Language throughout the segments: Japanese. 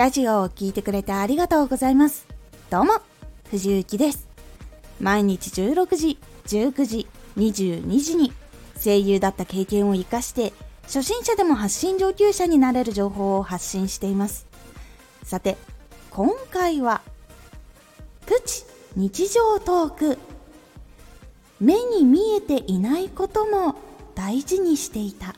ラジオを聴いてくれてありがとうございます。どうも、藤幸です。毎日16時、19時、22時に声優だった経験を活かして初心者でも発信上級者になれる情報を発信しています。さて、今回はプチ日常トーク目に見えていないことも大事にしていた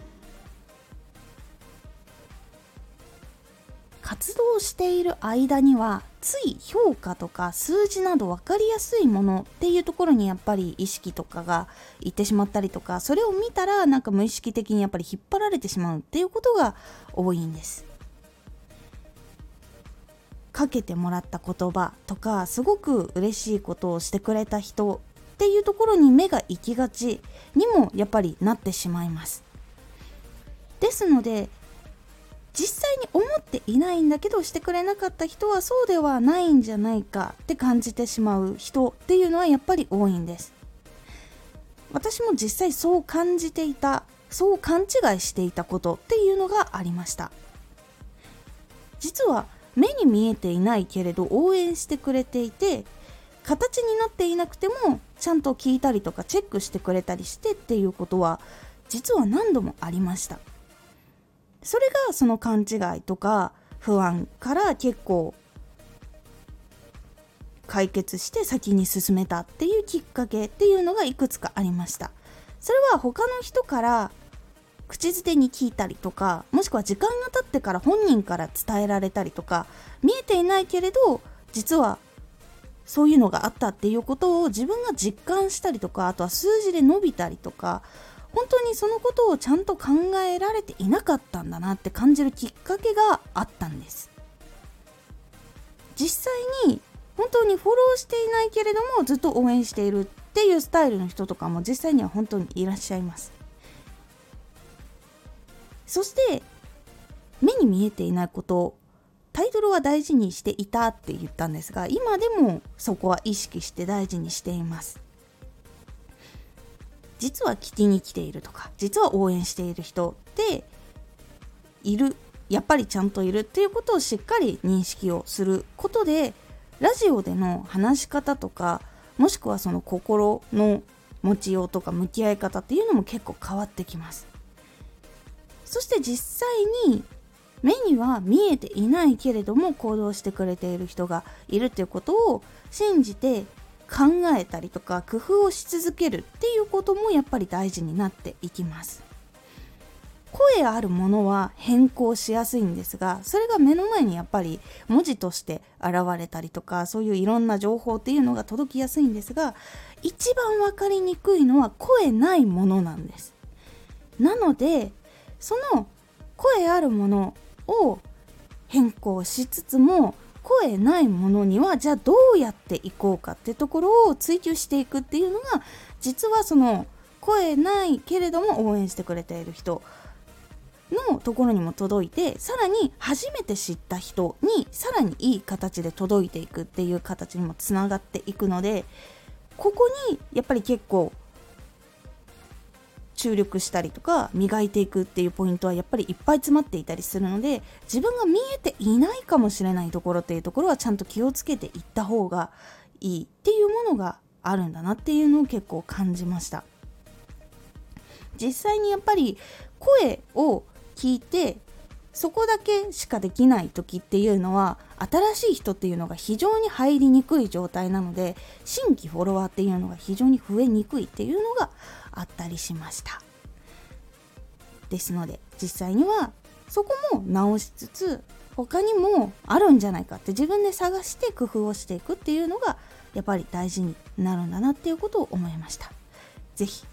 活動している間にはつい評価とか数字など分かりやすいものっていうところにやっぱり意識とかがいってしまったりとかそれを見たらなんか無意識的にやっぱり引っ張られてしまうっていうことが多いんです。かけてもらった言葉とかすごく嬉しいことをしてくれた人っていうところに目が行きがちにもやっぱりなってしまいます。ですので実際に思っていないんだけどしてくれなかった人はそうではないんじゃないかって感じてしまう人っていうのはやっぱり多いんです。私も実際そう感じていたそう勘違いしていたことっていうのがありました。実は目に見えていないけれど応援してくれていて形になっていなくてもちゃんと聞いたりとかチェックしてくれたりしてっていうことは実は何度もありました。それがその勘違いとか不安から結構解決して先に進めたっていうきっかけっていうのがいくつかありました。それは他の人から口づてに聞いたりとかもしくは時間が経ってから本人から伝えられたりとか見えていないけれど実はそういうのがあったっていうことを自分が実感したりとかあとは数字で伸びたりとか本当にそのことをちゃんと考えられていなかったんだなって感じるきっかけがあったんです。実際に本当にフォローしていないけれどもずっと応援しているっていうスタイルの人とかも実際には本当にいらっしゃいます。そして目に見えていないことタイトルは大事にしていたって言ったんですが今でもそこは意識して大事にしています。実は聞きに来ているとか実は応援している人っているやっぱりちゃんといるっていうことをしっかり認識をすることでラジオでの話し方とかもしくはその心の持ちようとか向き合い方っていうのも結構変わってきます。そして実際に目には見えていないけれども行動してくれている人がいるっていうことを信じて考えたりとか工夫をし続けるっていうこともやっぱり大事になっていきます。声あるものは変更しやすいんですがそれが目の前にやっぱり文字として現れたりとかそういういろんな情報っていうのが届きやすいんですが一番分かりにくいのは声ないものなんです。なのでその声あるものを変更しつつも声ないものにはじゃあどうやっていこうかってところを追求していくっていうのが実はその声ないけれども応援してくれている人のところにも届いてさらに初めて知った人にさらにいい形で届いていくっていう形にもつながっていくのでここにやっぱり結構注力したりとか磨いていくっていうポイントはやっぱりいっぱい詰まっていたりするので自分が見えていないかもしれないところっていうところはちゃんと気をつけていった方がいいっていうものがあるんだなっていうのを結構感じました。実際にやっぱり声を聞いてそこだけしかできない時っていうのは新しい人っていうのが非常に入りにくい状態なので新規フォロワーっていうのが非常に増えにくいっていうのがあったりしました。ですので実際にはそこも直しつつ他にもあるんじゃないかって自分で探して工夫をしていくっていうのがやっぱり大事になるんだなっていうことを思いました。是非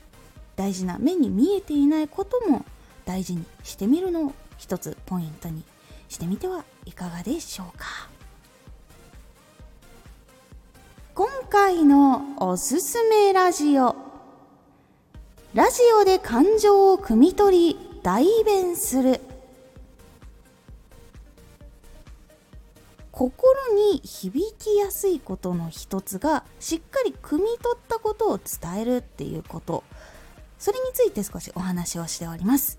大事な目に見えていないことも大事にしてみるのを一つポイントにしてみてはいかがでしょうか。今回のおすすめラジオ。ラジオで感情を汲み取り代弁する。心に響きやすいことの一つがしっかり汲み取ったことを伝えるっていうこと。それについて少しお話をしております。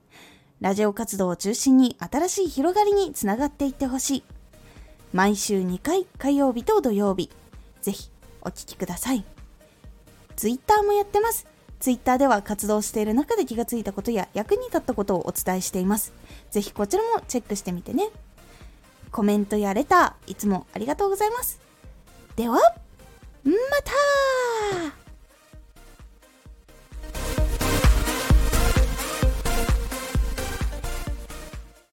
ラジオ活動を中心に新しい広がりにつながっていってほしい毎週2回火曜日と土曜日ぜひお聴きくださいツイッターもやってます。ツイッターでは活動している中で気がついたことや役に立ったことをお伝えしています。ぜひこちらもチェックしてみてね。コメントやレター、いつもありがとうございます。では、また